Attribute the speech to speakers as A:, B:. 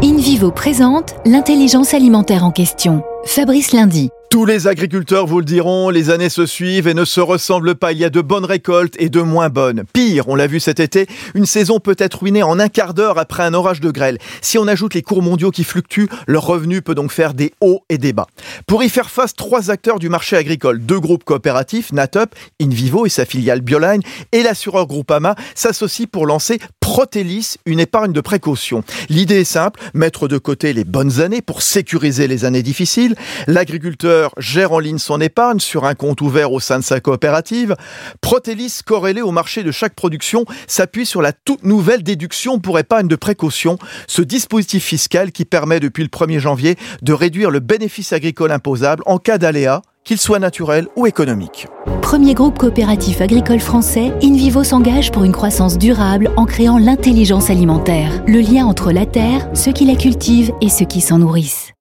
A: in InVivo présente l'intelligence alimentaire en question. Fabrice Lundi.
B: Tous les agriculteurs vous le diront, les années se suivent et ne se ressemblent pas. Il y a de bonnes récoltes et de moins bonnes. Pire, on l'a vu cet été, une saison peut être ruinée en un quart d'heure après un orage de grêle. Si on ajoute les cours mondiaux qui fluctuent, leur revenu peut donc faire des hauts et des bas. Pour y faire face, trois acteurs du marché agricole, deux groupes coopératifs, Natup, Invivo et sa filiale Bioline, et l'assureur Groupama s'associent pour lancer Protélis, une épargne de précaution. L'idée est simple, de côté les bonnes années pour sécuriser les années difficiles. L'agriculteur gère en ligne son épargne sur un compte ouvert au sein de sa coopérative. Protélis, corrélé au marché de chaque production, s'appuie sur la toute nouvelle déduction pour épargne de précaution, ce dispositif fiscal qui permet depuis le 1er janvier de réduire le bénéfice agricole imposable en cas d'aléa qu'il soit naturel ou économique.
A: Premier groupe coopératif agricole français, InVivo s'engage pour une croissance durable en créant l'intelligence alimentaire, le lien entre la terre, ceux qui la cultivent et ceux qui s'en nourrissent.